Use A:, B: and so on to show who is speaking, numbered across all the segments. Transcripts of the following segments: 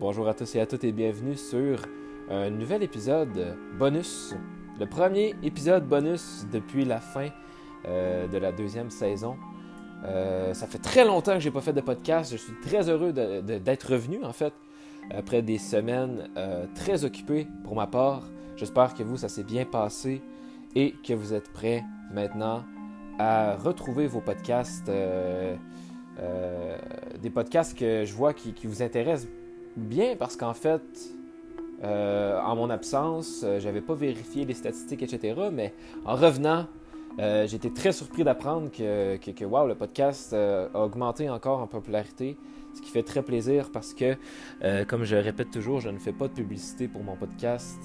A: Bonjour à tous et à toutes et bienvenue sur un nouvel épisode bonus. Le premier épisode bonus depuis la fin euh, de la deuxième saison. Euh, ça fait très longtemps que j'ai pas fait de podcast. Je suis très heureux d'être revenu en fait après des semaines euh, très occupées pour ma part. J'espère que vous ça s'est bien passé et que vous êtes prêts maintenant à retrouver vos podcasts euh, des podcasts que je vois qui, vous intéressent bien parce qu'en fait, euh, en mon absence, euh, j'avais pas vérifié les statistiques, etc. Mais en revenant, j'étais très surpris d'apprendre que, que, wow, le podcast a augmenté encore en popularité, ce qui fait très plaisir parce que, comme je répète toujours, je ne fais pas de publicité pour mon podcast.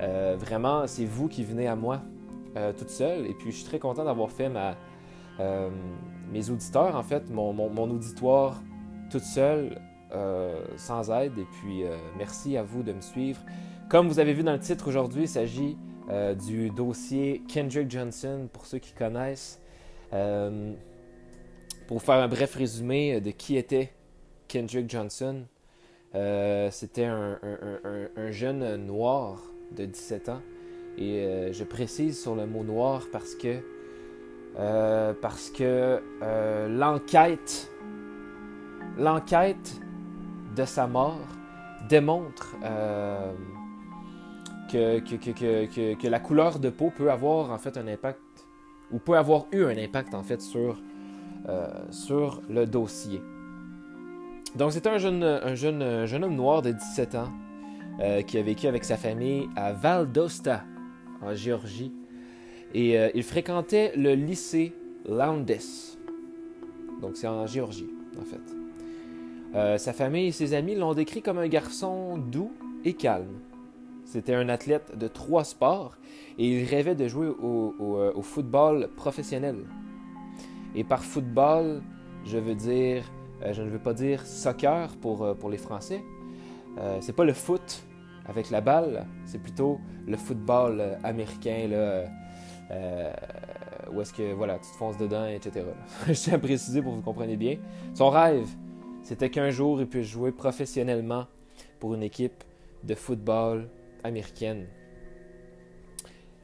A: vraiment, c'est vous qui venez à moi toute seule. Et puis, je suis très content d'avoir fait ma, mes auditeurs, en fait, mon, auditoire toute seule, euh, sans aide. Et puis, euh, merci à vous de me suivre. Comme vous avez vu dans le titre aujourd'hui, il s'agit du dossier Kendrick Johnson, pour ceux qui connaissent. pour faire un bref résumé de qui était Kendrick Johnson, c'était un, un, jeune noir de 17 ans. Et je précise sur le mot noir parce que euh, parce que euh, l'enquête, l'enquête de sa mort démontre euh, que, la couleur de peau peut avoir en fait un impact, ou peut avoir eu un impact en fait sur, sur le dossier. Donc c'est un jeune, un jeune, jeune homme noir de 17 ans qui a vécu avec sa famille à Valdosta, en Géorgie, et euh, il fréquentait le lycée Lowndes. Donc c'est en Géorgie, en fait. Euh, sa famille et ses amis l'ont décrit comme un garçon doux et calme. C'était un athlète de trois sports et il rêvait de jouer au, euh, football professionnel. Et par football, je veux dire, je ne veux pas dire soccer pour, pour les Français. c'est pas le foot avec la balle, c'est plutôt le football américain, là, euh, où est-ce que voilà, tu te fonces dedans, etc. Je tiens à préciser pour que vous compreniez bien. Son rêve, c'était qu'un jour il puisse jouer professionnellement pour une équipe de football américaine.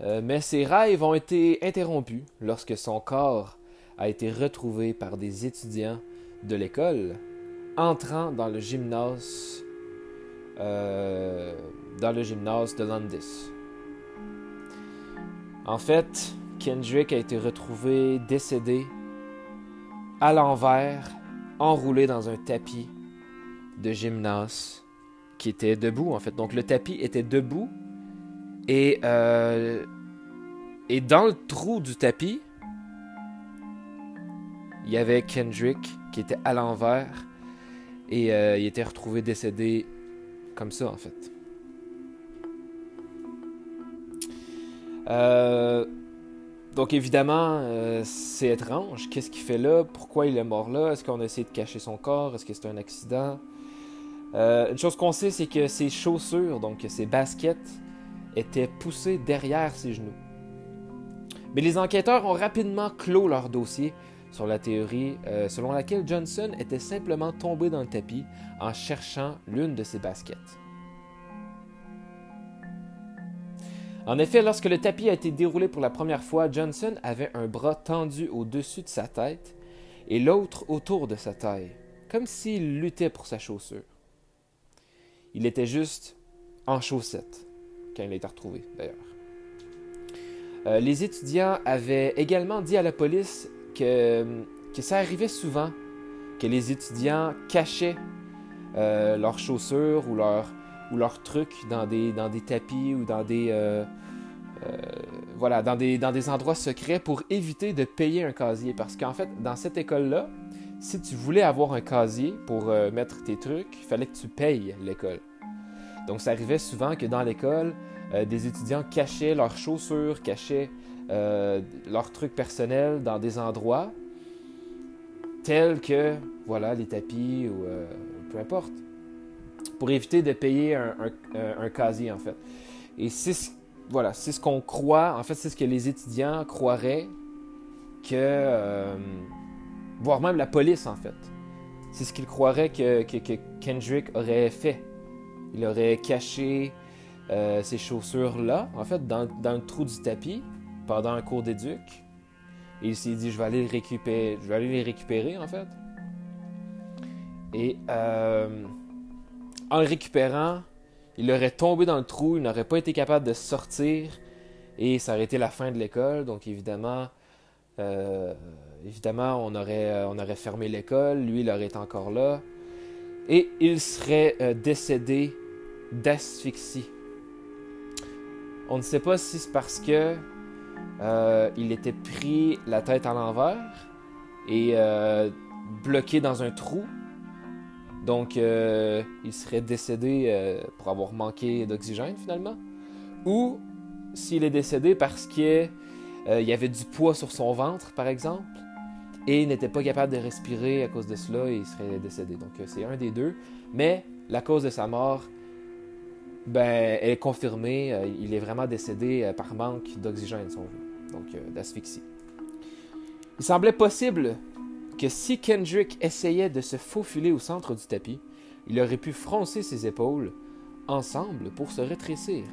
A: Euh, mais ses rêves ont été interrompus lorsque son corps a été retrouvé par des étudiants de l'école entrant dans le gymnase euh, dans le gymnase de Landis. En fait, Kendrick a été retrouvé décédé à l'envers, enroulé dans un tapis de gymnase qui était debout en fait. Donc le tapis était debout et, euh, dans le trou du tapis, il y avait Kendrick qui était à l'envers et euh, il était retrouvé décédé comme ça en fait. Euh, donc évidemment, euh, c'est étrange. Qu'est-ce qu'il fait là? Pourquoi il est mort là? Est-ce qu'on a essayé de cacher son corps? Est-ce que c'est un accident? Euh, une chose qu'on sait, c'est que ses chaussures, donc ses baskets, étaient poussées derrière ses genoux. Mais les enquêteurs ont rapidement clos leur dossier sur la théorie selon laquelle Johnson était simplement tombé dans le tapis en cherchant l'une de ses baskets. En effet, lorsque le tapis a été déroulé pour la première fois, Johnson avait un bras tendu au-dessus de sa tête et l'autre autour de sa taille, comme s'il luttait pour sa chaussure. Il était juste en chaussettes quand il a été retrouvé, d'ailleurs. Euh, les étudiants avaient également dit à la police que, que ça arrivait souvent que les étudiants cachaient euh, leurs chaussures ou leurs ou leurs trucs dans des, dans des tapis ou dans des, euh, euh, voilà, dans des, dans des endroits secrets pour éviter de payer un casier. Parce qu'en fait, dans cette école-là, si tu voulais avoir un casier pour euh, mettre tes trucs, il fallait que tu payes l'école. Donc ça arrivait souvent que dans l'école, des étudiants cachaient leurs chaussures, cachaient leurs trucs personnels dans des endroits tels que voilà les tapis ou peu importe pour éviter de payer un, casier, en fait. Et c'est voilà, c'est ce qu'on croit, en fait, c'est ce que les étudiants croiraient que, euh, voire même la police, en fait. c'est ce qu'il croirait que, Kendrick aurait fait. Il aurait caché euh, ses chaussures là, en fait, dans, le trou du tapis, pendant un cours d'éduc. Et il s'est dit, je vais aller les récupérer, je vais aller les récupérer, en fait. Et euh, en le récupérant, il aurait tombé dans le trou, il n'aurait pas été capable de sortir et ça aurait été la fin de l'école. Donc évidemment, euh, on aurait, euh, on aurait fermé l'école, lui, il aurait été encore là. Et il serait euh, décédé d'asphyxie. On ne sait pas si c'est parce que il était pris la tête à l'envers et bloqué dans un trou. Donc, il serait décédé pour avoir manqué d'oxygène finalement. Ou s'il est décédé parce qu'il y avait du poids sur son ventre, par exemple, et il n'était pas capable de respirer à cause de cela il serait décédé. Donc euh, c'est un des deux. Mais la cause de sa mort, ben, elle est confirmée. Euh, il est vraiment décédé euh, par manque d'oxygène, si on veut. Donc d'asphyxie. Il semblait possible si Kendrick essayait de se faufiler au centre du tapis, il aurait pu froncer ses épaules ensemble pour se rétrécir.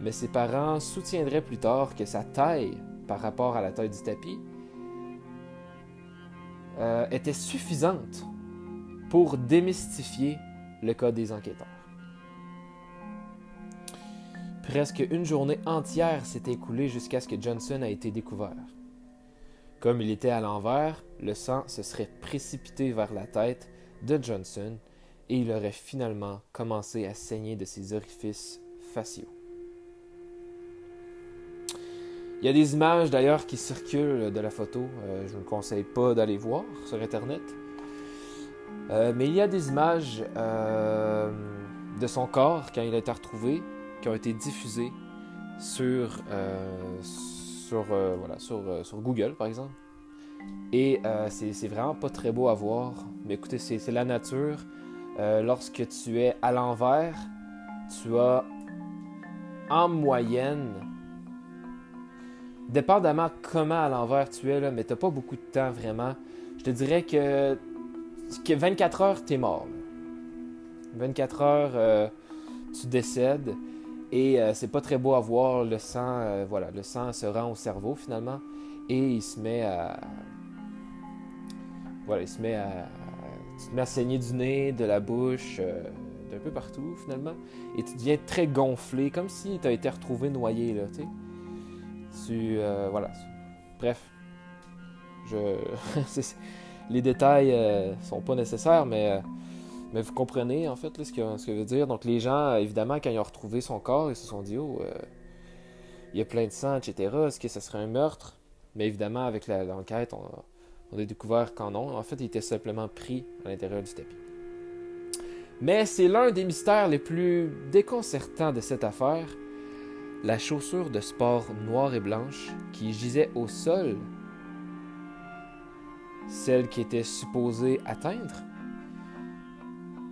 A: Mais ses parents soutiendraient plus tard que sa taille par rapport à la taille du tapis euh, était suffisante pour démystifier le cas des enquêteurs. Presque une journée entière s'est écoulée jusqu'à ce que Johnson a été découvert. Comme il était à l'envers, le sang se serait précipité vers la tête de Johnson et il aurait finalement commencé à saigner de ses orifices faciaux. Il y a des images d'ailleurs qui circulent de la photo. Euh, je ne conseille pas d'aller voir sur Internet. Euh, mais il y a des images euh, de son corps quand il a été retrouvé qui ont été diffusées sur, sur, voilà, sur, sur, Google, par exemple. Et c'est vraiment pas très beau à voir. Mais écoutez, c'est la nature. lorsque tu es à l'envers, tu as en moyenne dépendamment comment à l'envers tu es, mais t'as pas beaucoup de temps vraiment. Je te dirais que, que 24 heures, t'es mort. 24 heures, euh, tu décèdes. Et euh, c'est pas très beau à voir le sang. Euh, voilà, le sang se rend au cerveau finalement. Et il se met à. Voilà, il se met à. Tu te mets à saigner du nez, de la bouche, d'un peu partout finalement. Et tu deviens très gonflé, comme si tu as été retrouvé noyé, là, tu sais. Tu. Euh, voilà. Bref. Je. les détails euh, sont pas nécessaires, mais. Euh, mais vous comprenez en fait ce, que, ce que je veux dire. Donc les gens, évidemment, quand ils ont retrouvé son corps, ils se sont dit, oh, il y a plein de sang, etc. Est-ce que ce serait un meurtre? Mais évidemment, avec l'enquête, on, a découvert qu'en non. En fait, il était simplement pris à l'intérieur du tapis. Mais c'est l'un des mystères les plus déconcertants de cette affaire, la chaussure de sport noire et blanche qui gisait au sol, celle qui était supposée atteindre,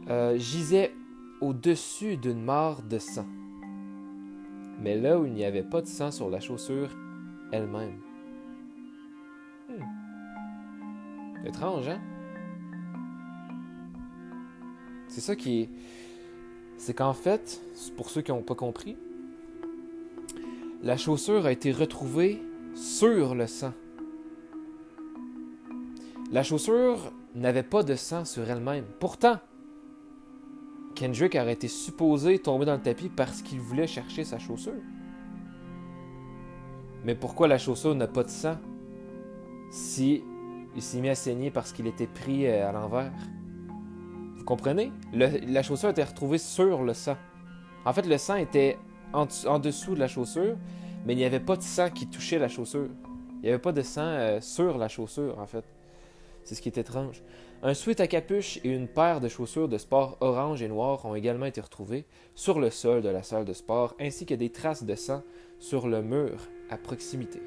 A: euh, gisait au-dessus d'une mare de sang. Mais là où il n'y avait pas de sang sur la chaussure elle-même. Hmm. Étrange, hein? C'est ça qui est. C'est qu'en fait, pour ceux qui n'ont pas compris, la chaussure a été retrouvée sur le sang. La chaussure n'avait pas de sang sur elle-même. Pourtant, Kendrick aurait été supposé tomber dans le tapis parce qu'il voulait chercher sa chaussure. Mais pourquoi la chaussure n'a pas de sang? Si il s'est mis à saigner parce qu'il était pris euh, à l'envers? Vous comprenez? la chaussure été retrouvée sur le sang. En fait, le sang était en, dessous de la chaussure, mais il n'y avait pas de sang qui touchait la chaussure. Il n'y avait pas de sang euh, sur la chaussure, en fait. C'est ce qui est étrange. Un sweat à capuche et une paire de chaussures de sport orange et noir ont également été retrouvés sur le sol de la salle de sport, ainsi que des traces de sang sur le mur à proximité.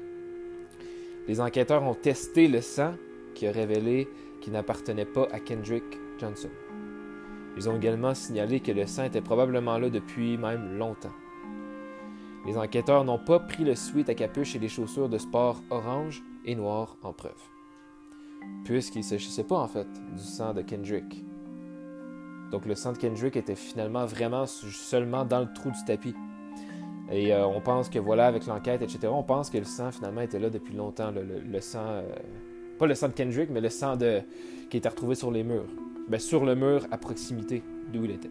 A: Les enquêteurs ont testé le sang qui a révélé qu'il n'appartenait pas à Kendrick Johnson. Ils ont également signalé que le sang était probablement là depuis même longtemps. Les enquêteurs n'ont pas pris le suite à capuche et les chaussures de sport orange et noir en preuve. puisqu'il ne s'agissait pas en fait du sang de Kendrick. Donc le sang de Kendrick était finalement vraiment seulement dans le trou du tapis. Et euh, on pense que voilà, avec l'enquête, etc., on pense que le sang finalement était là depuis longtemps. Le, sang, euh, pas le sang de Kendrick, mais le sang de, qui était retrouvé sur les murs. Ben, sur le mur à proximité d'où il était.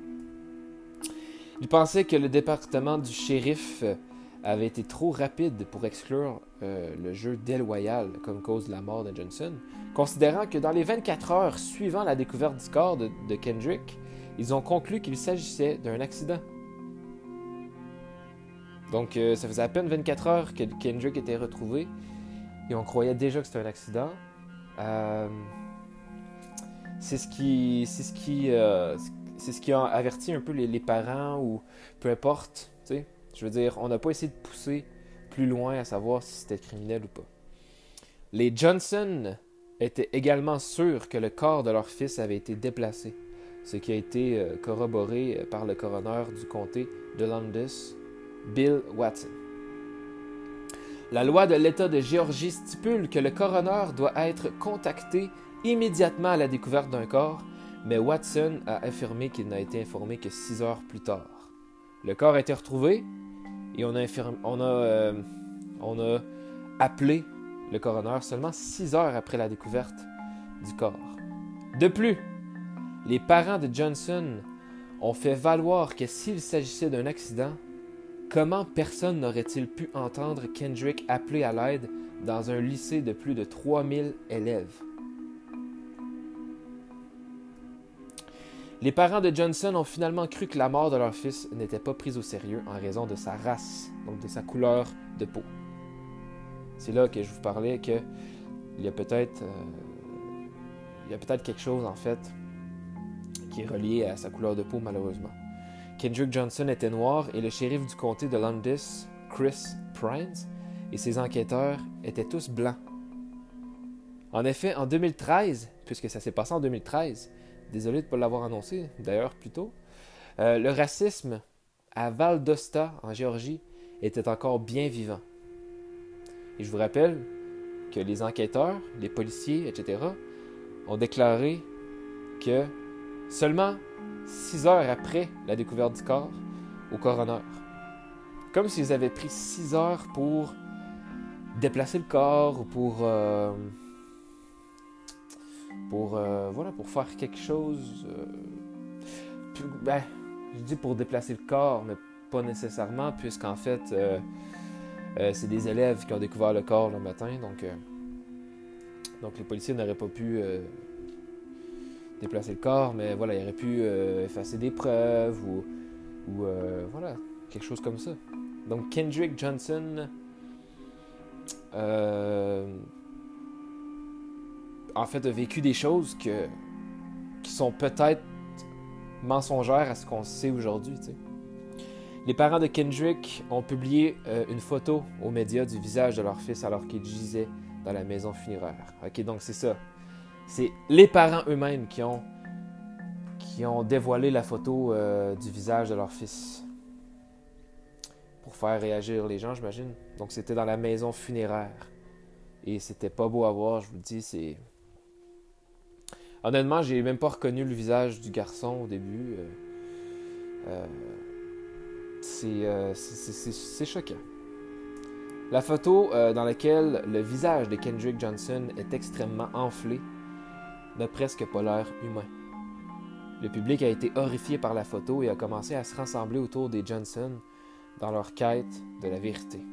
A: Il pensait que le département du shérif avait été trop rapide pour exclure euh, le jeu déloyal comme cause de la mort de Johnson, considérant que dans les 24 heures suivant la découverte du corps de Kendrick, ils ont conclu qu'il s'agissait d'un accident. Donc, euh, ça faisait à peine 24 heures que Kendrick était retrouvé et on croyait déjà que c'était un accident. Euh, c'est ce qui, c'est ce qui, euh, c'est ce qui a averti un peu les, parents ou peu importe. Je veux dire, on n'a pas essayé de pousser plus loin à savoir si c'était criminel ou pas. Les Johnson étaient également sûrs que le corps de leur fils avait été déplacé, ce qui a été corroboré par le coroner du comté de Landis Bill Watson. La loi de l'État de Géorgie stipule que le coroner doit être contacté immédiatement à la découverte d'un corps, mais Watson a affirmé qu'il n'a été informé que six heures plus tard. Le corps a été retrouvé et on a, euh, appelé le coroner seulement six heures après la découverte du corps. De plus, les parents de Johnson ont fait valoir que s'il s'agissait d'un accident, Comment personne n'aurait-il pu entendre Kendrick appeler à l'aide dans un lycée de plus de 3000 élèves? Les parents de Johnson ont finalement cru que la mort de leur fils n'était pas prise au sérieux en raison de sa race, donc de sa couleur de peau. C'est là que je vous parlais que il y a peut-être euh, il y a peut-être quelque chose en fait qui est relié à sa couleur de peau malheureusement. Kendrick Johnson était noir et le shérif du comté de Landis, Chris Prince, et ses enquêteurs étaient tous blancs. En effet, en 2013, puisque ça s'est passé en 2013, désolé de ne pas l'avoir annoncé d'ailleurs plus tôt, euh, le racisme à Valdosta, en Géorgie, était encore bien vivant. Et je vous rappelle que les enquêteurs, les policiers, etc., ont déclaré que seulement six heures après la découverte du corps au coroner. Comme s'ils avaient pris six heures pour déplacer le corps ou pour. Euh, pour. Euh, voilà, pour faire quelque chose. Euh, ben, je dis pour déplacer le corps, mais pas nécessairement, puisqu'en fait, c'est des élèves qui ont découvert le corps le matin, donc. donc les policiers n'auraient pas pu déplacer le corps, mais voilà, il aurait pu euh, effacer des preuves ou, euh, voilà, quelque chose comme ça. Donc Kendrick Johnson, euh, en fait, a vécu des choses qui sont peut-être mensongères à ce qu'on sait aujourd'hui. Les parents de Kendrick ont publié une photo aux médias du visage de leur fils alors qu'il gisait dans la maison funéraire. Ok, donc c'est ça c'est les parents eux-mêmes qui ont, qui ont dévoilé la photo euh, du visage de leur fils. Pour faire réagir les gens, j'imagine. Donc c'était dans la maison funéraire. Et c'était pas beau à voir, je vous le dis, c'est. Honnêtement, j'ai même pas reconnu le visage du garçon au début. Euh, euh, c'est choquant. La photo dans laquelle le visage de Kendrick Johnson est extrêmement enflé n'a presque pas l'air humain. Le public a été horrifié par la photo et a commencé à se rassembler autour des Johnson dans leur quête de la vérité.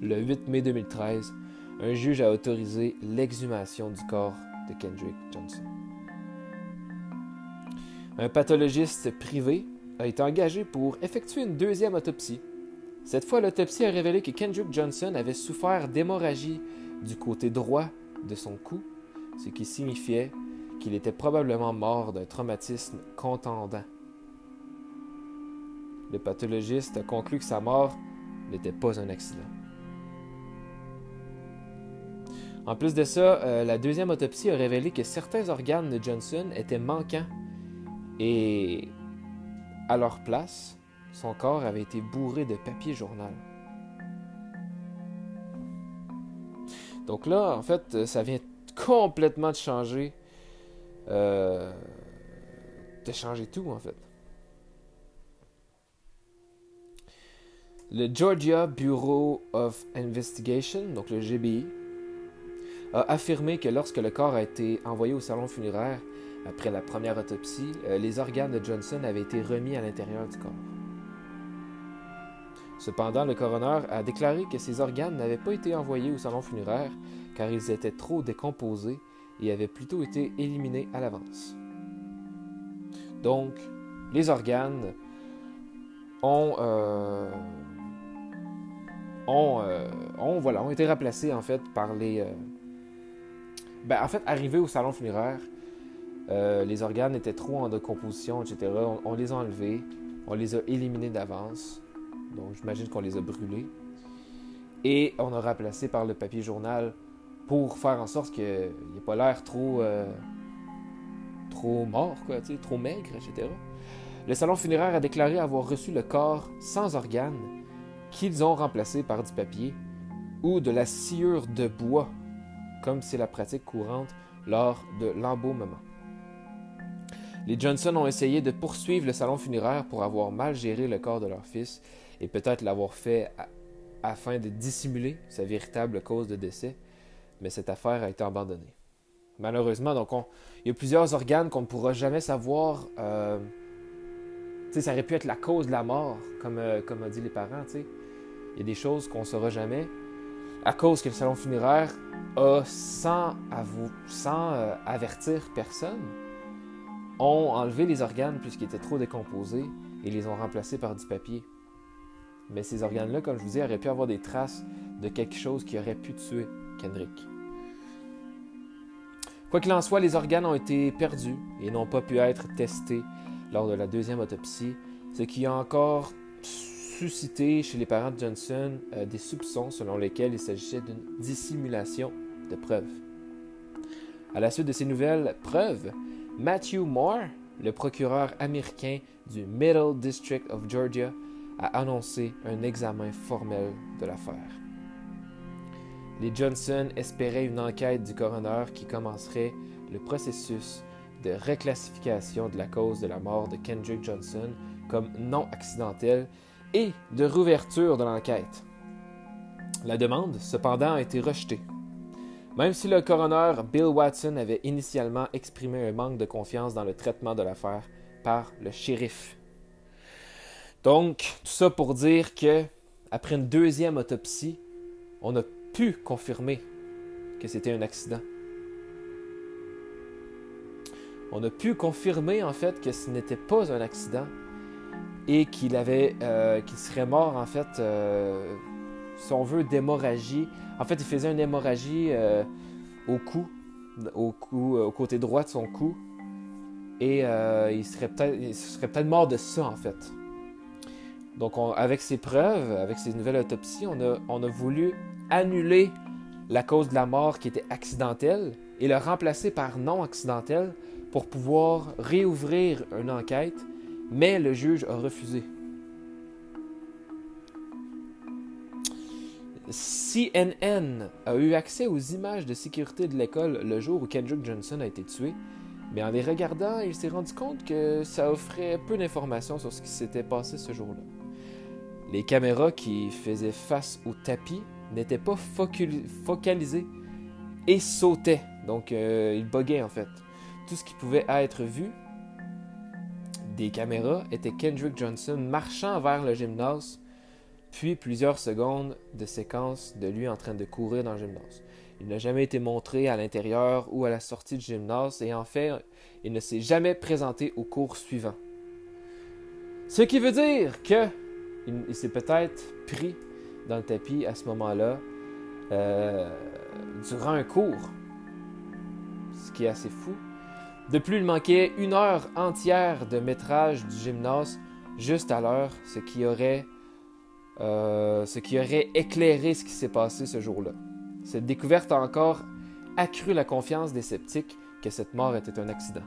A: Le 8 mai 2013, un juge a autorisé l'exhumation du corps de Kendrick Johnson. Un pathologiste privé a été engagé pour effectuer une deuxième autopsie. Cette fois, l'autopsie a révélé que Kendrick Johnson avait souffert d'hémorragie du côté droit de son cou ce qui signifiait qu'il était probablement mort d'un traumatisme contendant. Le pathologiste a conclu que sa mort n'était pas un accident. En plus de ça, euh, la deuxième autopsie a révélé que certains organes de Johnson étaient manquants et à leur place, son corps avait été bourré de papier journal. Donc là, en fait, ça vient complètement de changer. Euh, de changer tout, en fait. Le Georgia Bureau of Investigation, donc le GBI, a affirmé que lorsque le corps a été envoyé au salon funéraire après la première autopsie, euh, les organes de Johnson avaient été remis à l'intérieur du corps. Cependant, le coroner a déclaré que ces organes n'avaient pas été envoyés au salon funéraire car ils étaient trop décomposés et avaient plutôt été éliminés à l'avance. Donc, les organes ont, euh, euh, été remplacés en fait par les... Euh, ben, en fait, arrivés au salon funéraire, les organes étaient trop en décomposition, etc. On, les a enlevés, on les a éliminés d'avance. Donc, j'imagine qu'on les a brûlés. Et on a remplacé par le papier journal pour faire en sorte qu'il n'ait pas l'air trop, trop mort, quoi, trop maigre, etc. Le salon funéraire a déclaré avoir reçu le corps sans organes qu'ils ont remplacé par du papier ou de la sciure de bois, comme c'est la pratique courante lors de l'embaumement. Les Johnson ont essayé de poursuivre le salon funéraire pour avoir mal géré le corps de leur fils et peut-être l'avoir fait afin de dissimuler sa véritable cause de décès, mais cette affaire a été abandonnée. Malheureusement, donc il y a plusieurs organes qu'on ne pourra jamais savoir. Euh, ça aurait pu être la cause de la mort, comme, euh, comme a dit les parents. Il y a des choses qu'on ne saura jamais. À cause que le salon funéraire a, sans, sans euh, avertir personne, ont enlevé les organes puisqu'ils étaient trop décomposés et les ont remplacés par du papier. Mais ces organes-là, comme je vous dis, auraient pu avoir des traces de quelque chose qui aurait pu tuer Kendrick. Quoi qu'il en soit, les organes ont été perdus et n'ont pas pu être testés lors de la deuxième autopsie, ce qui a encore suscité chez les parents de Johnson euh, des soupçons selon lesquels il s'agissait d'une dissimulation de preuves. À la suite de ces nouvelles preuves, Matthew Moore, le procureur américain du Middle District of Georgia, a annoncé un examen formel de l'affaire. Les Johnson espéraient une enquête du coroner qui commencerait le processus de reclassification de la cause de la mort de Kendrick Johnson comme non accidentelle et de rouverture de l'enquête. La demande, cependant, a été rejetée. Même si le coroner Bill Watson avait initialement exprimé un manque de confiance dans le traitement de l'affaire par le shérif. Donc, tout ça pour dire que, après une deuxième autopsie, on a pu confirmer que c'était un accident. On a pu confirmer en fait que ce n'était pas un accident et qu'il avait, euh, qu'il serait mort en fait, euh, si on veut, d'hémorragie. En fait, il faisait une hémorragie euh, au cou, au cou, au côté droit de son cou, et il serait peut-être, serait peut-être mort de ça en fait. Donc, avec ces preuves, avec ces nouvelles autopsies, on a, on a voulu annuler la cause de la mort qui était accidentelle et le remplacer par non accidentelle pour pouvoir réouvrir une enquête, mais le juge a refusé. CNN a eu accès aux images de sécurité de l'école le jour où Kendrick Johnson a été tué, mais en les regardant, il s'est rendu compte que ça offrait peu d'informations sur ce qui s'était passé ce jour-là. Les caméras qui faisaient face au tapis n'était pas focalisé et sautait. Donc, euh, il buguait en fait. Tout ce qui pouvait être vu des caméras était Kendrick Johnson marchant vers le gymnase, puis plusieurs secondes de séquence de lui en train de courir dans le gymnase. Il n'a jamais été montré à l'intérieur ou à la sortie du gymnase et en fait, il ne s'est jamais présenté au cours suivant. Ce qui veut dire que il s'est peut-être pris dans le tapis à ce moment-là euh, durant un cours. Ce qui est assez fou. De plus, il manquait une heure entière de métrage du gymnase juste à l'heure, ce qui aurait euh, ce qui aurait éclairé ce qui s'est passé ce jour-là. Cette découverte a encore accru la confiance des sceptiques que cette mort était un accident.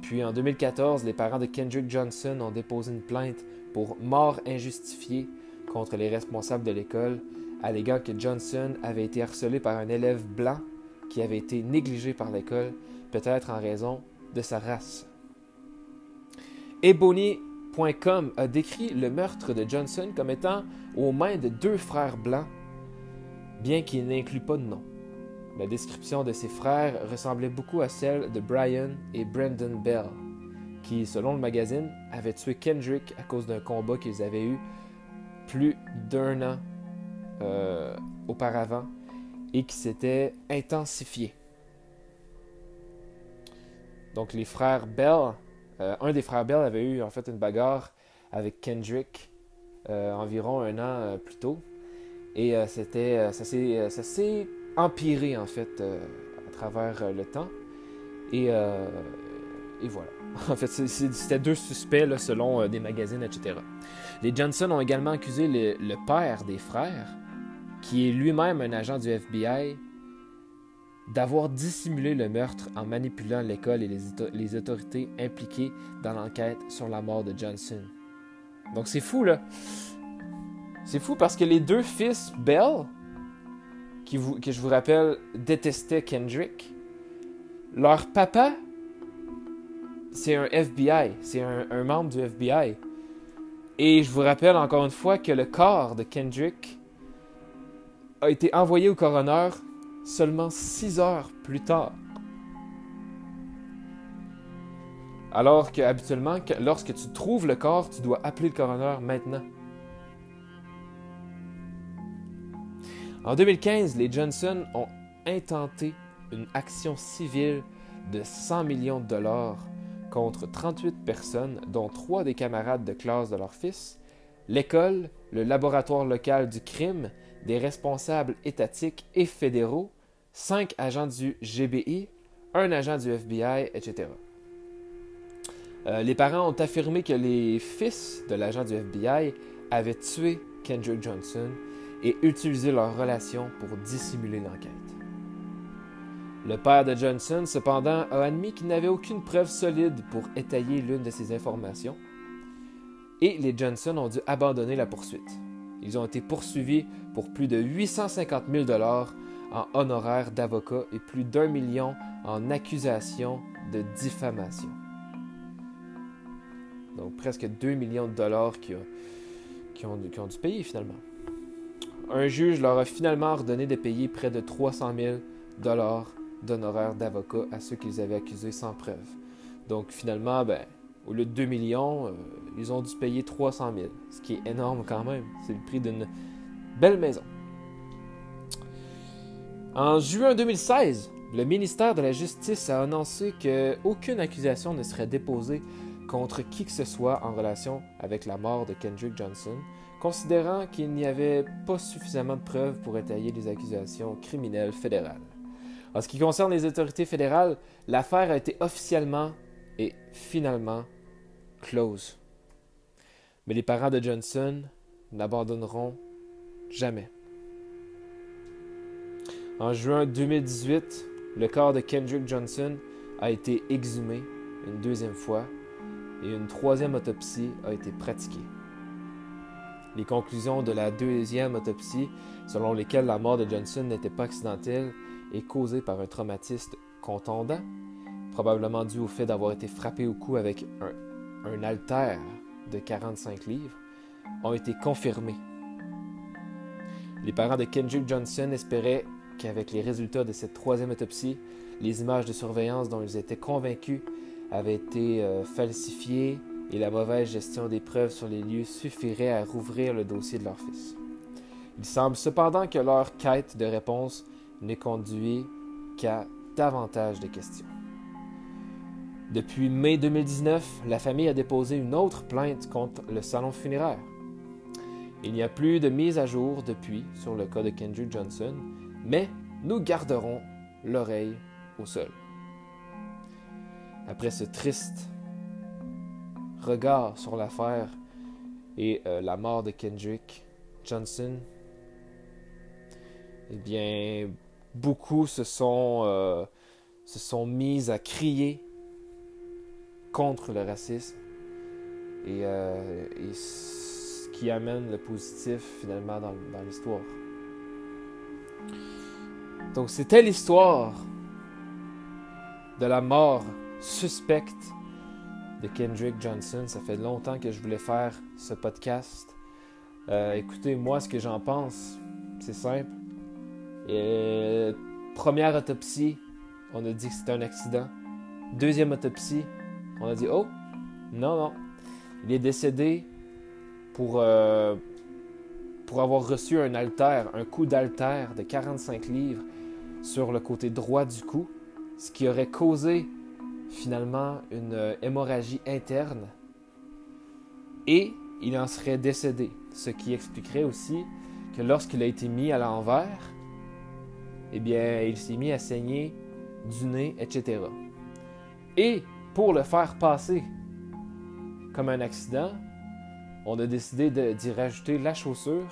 A: Puis en 2014, les parents de Kendrick Johnson ont déposé une plainte pour mort injustifiée contre les responsables de l'école, alléguant que Johnson avait été harcelé par un élève blanc qui avait été négligé par l'école, peut-être en raison de sa race. Ebony.com a décrit le meurtre de Johnson comme étant aux mains de deux frères blancs, bien qu'il n'inclut pas de nom. La description de ses frères ressemblait beaucoup à celle de Brian et Brandon Bell, qui, selon le magazine, avaient tué Kendrick à cause d'un combat qu'ils avaient eu plus d'un an euh, auparavant et qui s'était intensifié. Donc les frères Bell, euh, un des frères Bell avait eu en fait une bagarre avec Kendrick euh, environ un an plus tôt. Et c'était, ça s'est empiré en fait à travers le temps. Et, et voilà. En fait, c'était deux suspects selon des magazines, etc. Les Johnson ont également accusé le, père des frères, qui est lui-même un agent du FBI, d'avoir dissimulé le meurtre en manipulant l'école et les, autorités impliquées dans l'enquête sur la mort de Johnson. Donc c'est fou, là. C'est fou parce que les deux fils Bell, qui que je vous rappelle détestaient Kendrick, leur papa, c'est un FBI, c'est un membre du FBI. Et je vous rappelle encore une fois que le corps de Kendrick a été envoyé au coroner seulement six heures plus tard. Alors que habituellement, lorsque tu trouves le corps, tu dois appeler le coroner maintenant. En 2015, les Johnson ont intenté une action civile de 100 millions de dollars contre 38 personnes, dont trois des camarades de classe de leur fils, l'école, le laboratoire local du crime, des responsables étatiques et fédéraux, cinq agents du GBI, un agent du FBI, etc. Euh, les parents ont affirmé que les fils de l'agent du FBI avaient tué Kendrick Johnson et utilisé leur relation pour dissimuler l'enquête. Le père de Johnson, cependant, a admis qu'il n'avait aucune preuve solide pour étayer l'une de ces informations, et les Johnson ont dû abandonner la poursuite. Ils ont été poursuivis pour plus de 850 000 dollars en honoraires d'avocat et plus d'un million en accusations de diffamation. Donc presque 2 millions de dollars qui, ont, ont dû payer finalement. Un juge leur a finalement ordonné de payer près de 300 000 dollars d'honoraires d'avocat à ceux qu'ils avaient accusés sans preuve. Donc finalement, ben, au lieu de 2 millions, euh, ils ont dû payer 300 000, ce qui est énorme quand même. C'est le prix d'une belle maison. En juin 2016, le ministère de la Justice a annoncé qu'aucune accusation ne serait déposée contre qui que ce soit en relation avec la mort de Kendrick Johnson, considérant qu'il n'y avait pas suffisamment de preuves pour étayer les accusations criminelles fédérales. En ce qui concerne les autorités fédérales, l'affaire a été officiellement et finalement close. Mais les parents de Johnson n'abandonneront jamais. En juin 2018, le corps de Kendrick Johnson a été exhumé une deuxième fois et une troisième autopsie a été pratiquée. Les conclusions de la deuxième autopsie, selon lesquelles la mort de Johnson n'était pas accidentelle, est causé par un traumatisme contondant, probablement dû au fait d'avoir été frappé au cou avec un, un haltère de 45 livres, ont été confirmés. Les parents de Kendrick Johnson espéraient qu'avec les résultats de cette troisième autopsie, les images de surveillance dont ils étaient convaincus avaient été euh, falsifiées et la mauvaise gestion des preuves sur les lieux suffirait à rouvrir le dossier de leur fils. Il semble cependant que leur quête de réponse n'est conduit qu'à davantage de questions. Depuis mai 2019, la famille a déposé une autre plainte contre le salon funéraire. Il n'y a plus de mise à jour depuis sur le cas de Kendrick Johnson, mais nous garderons l'oreille au sol. Après ce triste regard sur l'affaire et euh, la mort de Kendrick Johnson, eh bien, beaucoup se sont, euh, mis à crier contre le racisme et, euh, ce qui amène le positif finalement dans, l'histoire. Donc c'était l'histoire de la mort suspecte de Kendrick Johnson. Ça fait longtemps que je voulais faire ce podcast. Euh, écoutez, moi, ce que j'en pense, c'est simple. Et, première autopsie, on a dit que c'était un accident. Deuxième autopsie, on a dit oh, non, non. Il est décédé pour, euh, pour avoir reçu un alter, un coup d'alter de 45 livres sur le côté droit du cou, ce qui aurait causé finalement une euh, hémorragie interne et il en serait décédé, ce qui expliquerait aussi que lorsqu'il a été mis à l'envers, eh bien, il s'est mis à saigner du nez, etc. Et pour le faire passer comme un accident, on a décidé d'y rajouter la chaussure,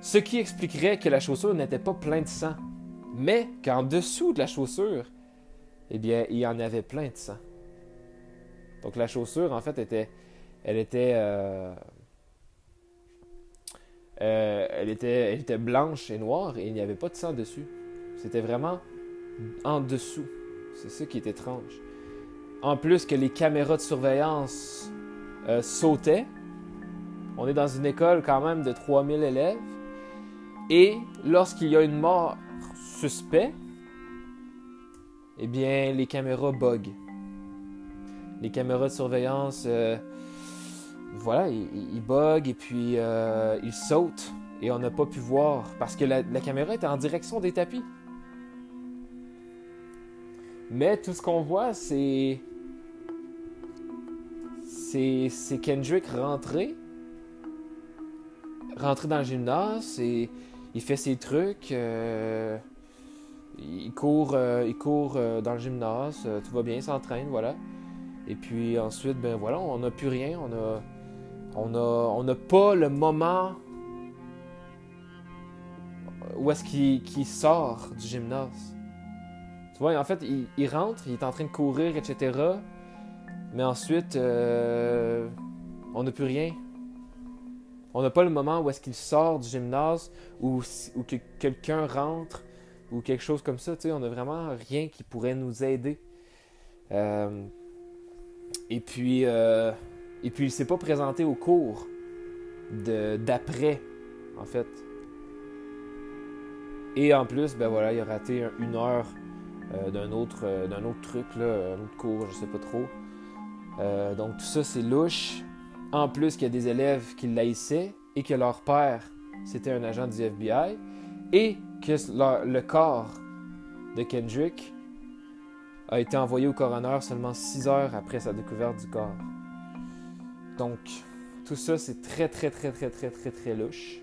A: ce qui expliquerait que la chaussure n'était pas pleine de sang, mais qu'en dessous de la chaussure, eh bien, il y en avait plein de sang. Donc la chaussure, en fait, était, elle était, euh, euh, elle était, elle était blanche et noire et il n'y avait pas de sang dessus. C'était vraiment en dessous. C'est ça qui est étrange. En plus que les caméras de surveillance euh, sautaient. On est dans une école quand même de 3000 élèves. Et lorsqu'il y a une mort suspecte, eh bien, les caméras bug. Les caméras de surveillance, euh, voilà, ils, bug et puis euh, ils sautent et on n'a pas pu voir parce que la, caméra était en direction des tapis. Mais tout ce qu'on voit, c'est. C'est Kendrick rentré. Rentré dans le gymnase et il fait ses trucs. Euh, il court, euh, euh, dans le gymnase, tout va bien, il s'entraîne, voilà. Et puis ensuite, ben voilà, on n'a plus rien, on a, on a, on n'a pas le moment où est-ce qu'il sort du gymnase. En fait, il, rentre, il est en train de courir, etc. Mais ensuite, on n'a plus rien. On n'a pas le moment où est-ce qu'il sort du gymnase ou, que quelqu'un rentre ou quelque chose comme ça. On n'a vraiment rien qui pourrait nous aider. Euh, et puis, euh, et puis, il s'est pas présenté au cours d'après, en fait. Et en plus, ben voilà, il a raté une heure euh, d'un autre, d'un autre truc, là, un autre cours, je sais pas trop. donc tout ça, c'est louche. En plus qu'il y a des élèves qui l'haïssaient et que leur père, c'était un agent du FBI. Et que le corps de Kendrick a été envoyé au coroner seulement six heures après sa découverte du corps. Donc, tout ça, c'est très, très, très, très, très, très, très louche.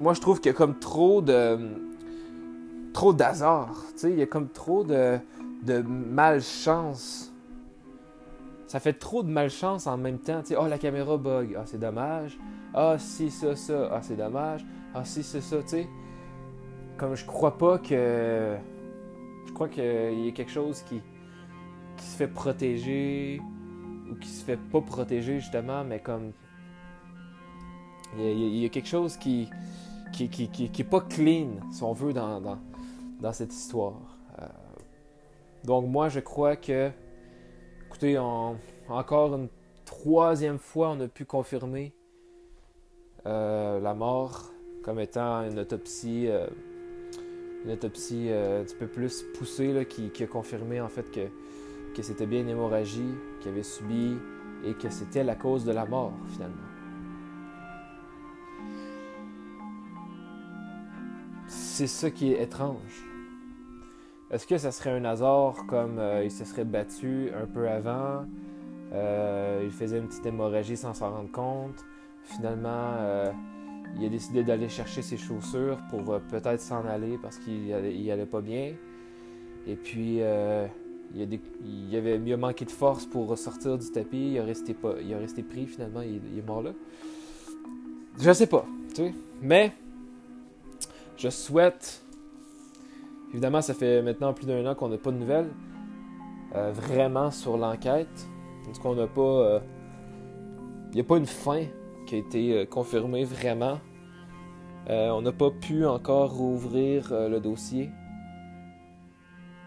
A: Moi, je trouve qu'il y a comme trop de. Trop d'hasard. Il y a comme trop de, de malchance. Ça fait trop de malchance en même temps. Tu oh, la caméra bug. Ah, c'est dommage. Ah, si, ça, ça. Ah, c'est dommage. Ah, si, c'est ça, tu sais. Comme je crois pas que. Je crois qu'il y a quelque chose qui, qui se fait protéger ou qui se fait pas protéger, justement, mais comme. Il y a, quelque chose qui qui, qui, qui, est pas clean, si on veut, dans, dans cette histoire. Euh, donc, moi, je crois que. Écoutez, encore une troisième fois, on a pu confirmer euh, la mort comme étant une autopsie, euh, une autopsie un petit peu plus poussée qui, a confirmé en fait que, que c'était bien une hémorragie qu'il avait subi et que c'était la cause de la mort finalement. C'est ça qui est étrange. Est-ce que ça serait un hasard comme il se serait battu un peu avant, il faisait une petite hémorragie sans s'en rendre compte, finalement il a décidé d'aller chercher ses chaussures pour euh, peut-être s'en aller parce qu'il allait, pas bien. Et puis, euh, il, a il, avait, il manqué de force pour sortir du tapis. Il a resté, pas, il resté pris finalement. Il, est mort là. Je sais pas, tu sais. Mais, je souhaite. Évidemment, ça fait maintenant plus d'un an qu'on n'a pas de nouvelles euh, vraiment sur l'enquête. Parce qu'on n'a pas. Il n'y a pas une fin qui a été confirmée vraiment on n'a pas pu encore rouvrir le dossier.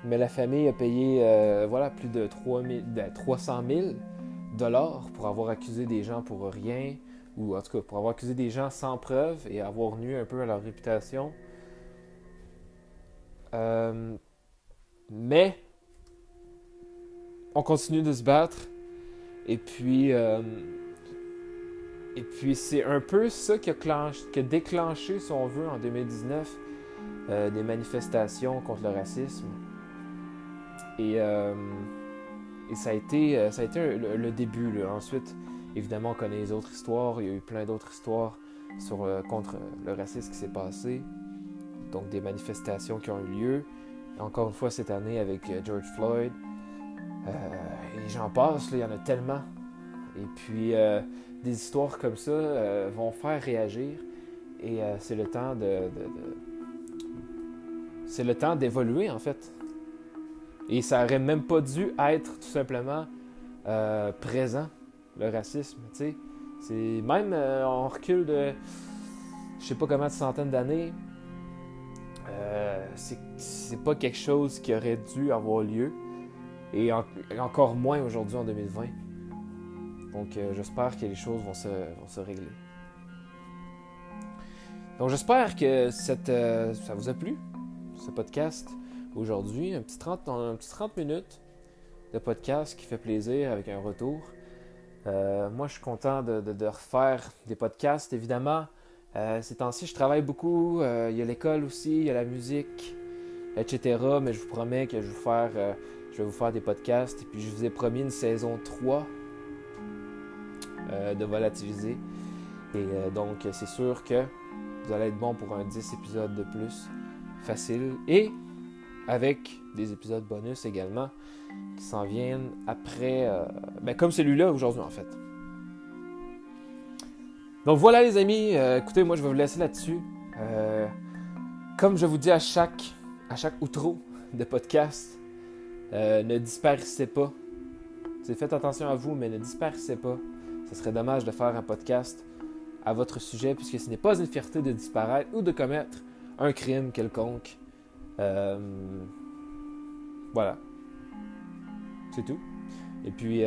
A: Mais la famille a payé voilà, plus de 300 000 dollars pour avoir accusé des gens pour rien, ou en tout cas pour avoir accusé des gens sans preuve et avoir nu un peu à leur réputation. Euh, mais on continue de se battre. Et puis, euh, et puis c'est un peu ça qui a, qui a, déclenché, si on veut, en 2019, euh, des manifestations contre le racisme. Et, et ça a été, ça a été le, début. Ensuite, évidemment, on connaît les autres histoires. Il y a eu plein d'autres histoires sur, contre le racisme qui s'est passé donc des manifestations qui ont eu lieu. Encore une fois cette année avec euh, George Floyd. Euh, et j'en passe, il y en a tellement. Et puis euh, des histoires comme ça vont faire réagir. Et c'est le temps de, c'est le temps d'évoluer en fait. Et ça aurait même pas dû être tout simplement présent, le racisme. C'est même, on recule de, je sais pas comment de centaines d'années, euh, c'est pas quelque chose qui aurait dû avoir lieu. Et, encore moins aujourd'hui en 2020. Donc euh, j'espère que les choses vont se, régler. Donc j'espère que cette, euh, ça vous a plu, ce podcast aujourd'hui. Un petit 30, un petit 30 minutes de podcast qui fait plaisir avec un retour. Moi je suis content de refaire des podcasts. Évidemment, euh, ces temps-ci, je travaille beaucoup. Euh, il y a l'école aussi, il y a la musique, etc. Mais je vous promets que je vais vous faire, euh, je vais vous faire des podcasts. Et puis, je vous ai promis une saison 3 de volatiliser. Et donc, c'est sûr que vous allez être bon pour un 10 épisodes de plus facile. Et avec des épisodes bonus également qui s'en viennent après, ben, comme celui-là aujourd'hui en fait. Donc voilà les amis, euh, écoutez, moi je vais vous laisser là-dessus. Euh, comme je vous dis à chaque, à chaque outro de podcast, euh, ne disparaissez pas. faites attention à vous, mais ne disparaissez pas. Ce serait dommage de faire un podcast à votre sujet, puisque ce n'est pas une fierté de disparaître ou de commettre un crime quelconque. Voilà. C'est tout. Et puis,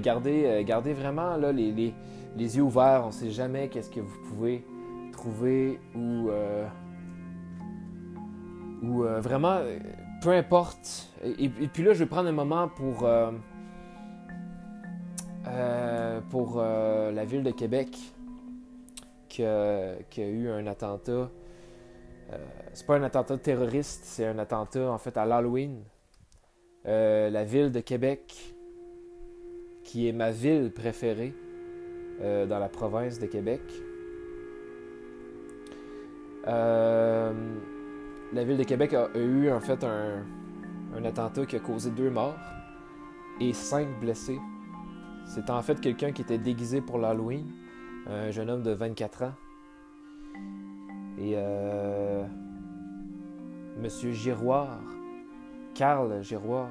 A: gardez, gardez vraiment les, les yeux ouverts, on ne sait jamais qu'est-ce que vous pouvez trouver ou, euh, euh, vraiment, peu importe. Et, puis là, je vais prendre un moment pour, euh, la ville de Québec qui a, a eu un attentat. c'est pas un attentat terroriste, c'est un attentat en fait à l'Halloween. La ville de Québec, qui est ma ville préférée, euh, dans la province de Québec. Euh, la ville de Québec a, eu en fait un, attentat qui a causé deux morts et cinq blessés. C'est en fait quelqu'un qui était déguisé pour l'Halloween, un jeune homme de 24 ans. Et euh, Monsieur Giroir, Carl Giroir,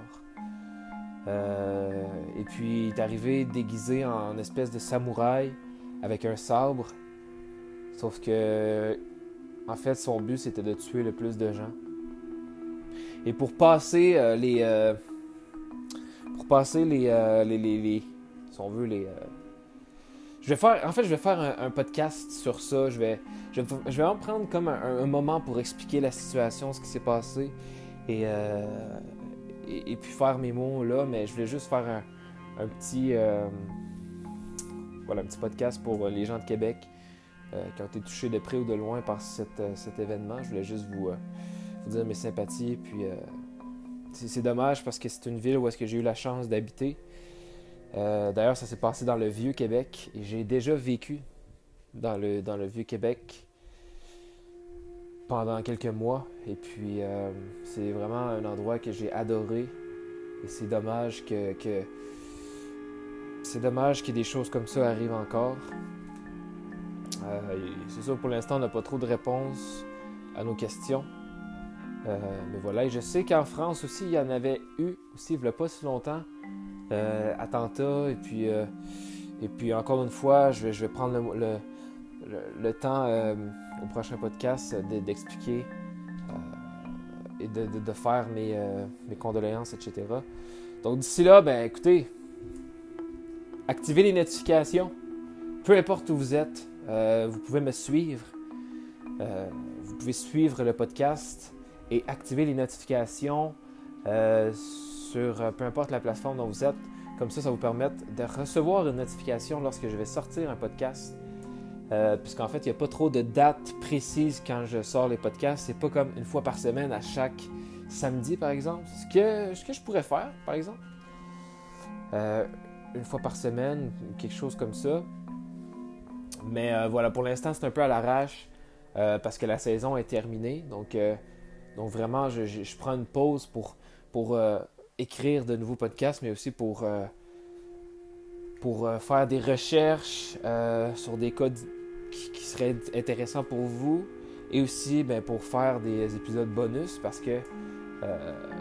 A: euh, et puis il est arrivé déguisé en espèce de samouraï avec un sabre. Sauf que, en fait, son but c'était de tuer le plus de gens. Et pour passer euh, les, euh, pour passer les, les, les, si on veut les, je vais faire, en fait, je vais faire un, podcast sur ça. Je vais, je vais, en prendre comme un, moment pour expliquer la situation, ce qui s'est passé. Et et, puis faire mes mots là, mais je voulais juste faire un, petit, euh, voilà, un petit podcast pour les gens de Québec euh, qui ont été touchés de près ou de loin par euh, cet événement. Je voulais juste vous, dire mes sympathies. Puis c'est dommage parce que c'est une ville où est-ce que j'ai eu la chance d'habiter. D'ailleurs, ça s'est passé dans le vieux Québec et j'ai déjà vécu dans le vieux Québec pendant quelques mois. Et puis, euh, c'est vraiment un endroit que j'ai adoré. Et c'est dommage que, c'est dommage que des choses comme ça arrivent encore. Euh, c'est sûr, pour l'instant, on n'a pas trop de réponses à nos questions. Euh, mais voilà, et je sais qu'en France aussi, il y en avait eu aussi, il n'y a pas si longtemps, attentats. Et puis, et puis encore une fois, je vais, je vais prendre le, le, temps au prochain podcast d'expliquer et de, faire mes, mes, condoléances, etc. Donc d'ici là, ben écoutez, activez les notifications. Peu importe où vous êtes, vous pouvez me suivre. vous pouvez suivre le podcast et activer les notifications sur peu importe la plateforme dont vous êtes. Comme ça, ça vous permet de recevoir une notification lorsque je vais sortir un podcast. Euh, puisqu'en fait, il n'y a pas trop de dates précises quand je sors les podcasts. C'est pas comme une fois par semaine à chaque samedi, par exemple. Ce que, je pourrais faire, par exemple. Euh, une fois par semaine, quelque chose comme ça. Mais euh, voilà, pour l'instant, c'est un peu à l'arrache parce que la saison est terminée. Donc, vraiment, je, je, prends une pause pour, écrire de nouveaux podcasts, mais aussi pour, pour euh, faire des recherches euh, sur des codes qui, seraient intéressants pour vous et aussi ben, pour faire des épisodes bonus parce que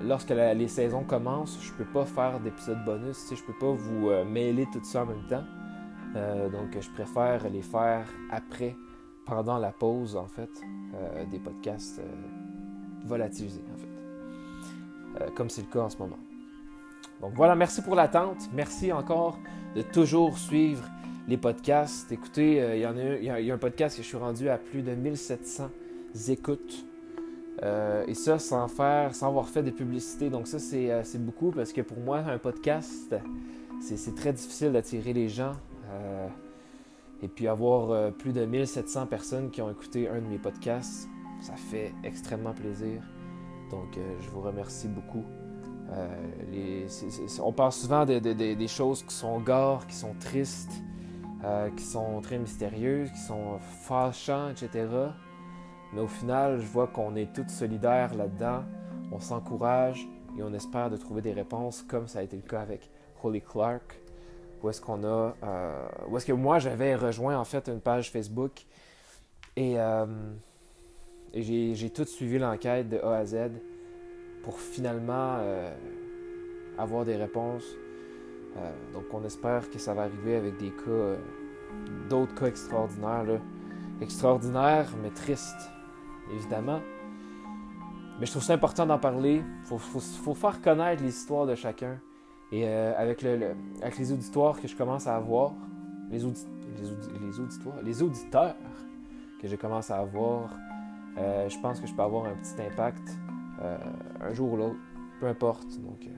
A: lorsque les saisons commencent, je peux pas faire d'épisodes bonus, je peux pas vous mêler tout ça en même temps. donc je préfère les faire après, pendant la pause en fait, des podcasts volatilisés en fait. Euh, comme c'est le cas en ce moment. Donc voilà, merci pour l'attente. Merci encore de toujours suivre les podcasts. Écoutez, euh, il y, en a, y, a un podcast que je suis rendu à plus de 1700 écoutes. Euh, et ça, sans faire, sans avoir fait de publicité. Donc ça, c'est beaucoup parce que pour moi, un podcast, c'est très difficile d'attirer les gens. et puis avoir plus de 1700 personnes qui ont écouté un de mes podcasts, ça fait extrêmement plaisir. Donc, euh, je vous remercie beaucoup. Euh, on parle souvent des choses qui sont gore, qui sont tristes, euh, qui sont très mystérieuses, qui sont fâchantes, etc. Mais au final, je vois qu'on est tous solidaires là-dedans. On s'encourage et on espère de trouver des réponses, comme ça a été le cas avec Holly Clark. Où est-ce qu'on a. où est-ce que moi, j'avais rejoint en fait une page Facebook et et j'ai tout suivi l'enquête de A à Z pour finalement euh, avoir des réponses. Euh, donc on espère que ça va arriver avec des cas, euh, d'autres cas extraordinaires. Extraordinaires, mais tristes, évidemment. Mais je trouve ça important d'en parler. Il faut, faire connaître les histoires de chacun. Et avec, le, avec les auditoires que je commence à avoir, les, les, les, les auditeurs que je commence à avoir, je pense que je peux avoir un petit impact un jour ou l'autre, peu importe. Donc, euh,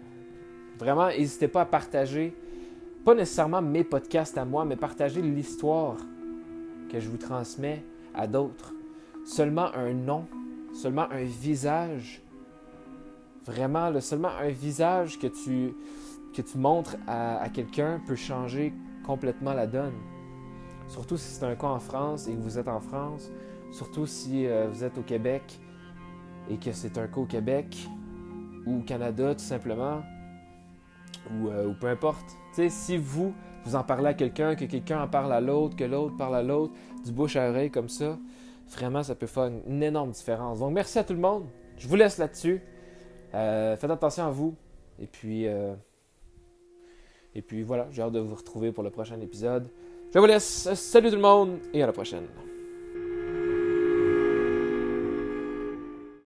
A: vraiment, n'hésitez pas à partager, pas nécessairement mes podcasts à moi, mais partager l'histoire que je vous transmets à d'autres. Seulement un nom, seulement un visage, vraiment, seulement un visage que tu, que tu montres à, quelqu'un peut changer complètement la donne. Surtout si c'est un cas en France et que vous êtes en France, Surtout si euh, vous êtes au Québec et que c'est un cas au Québec ou au Canada tout simplement, ou, euh, peu importe. si vous, vous en parlez à quelqu'un, que quelqu'un en parle à l'autre, que l'autre parle à l'autre, du bouche à oreille comme ça, vraiment ça peut faire une énorme différence. Donc merci à tout le monde. Je vous laisse là-dessus. Euh, faites attention à vous. Et puis, et puis voilà, j'ai hâte de vous retrouver pour le prochain épisode. Je vous laisse. Salut tout le monde et à la prochaine.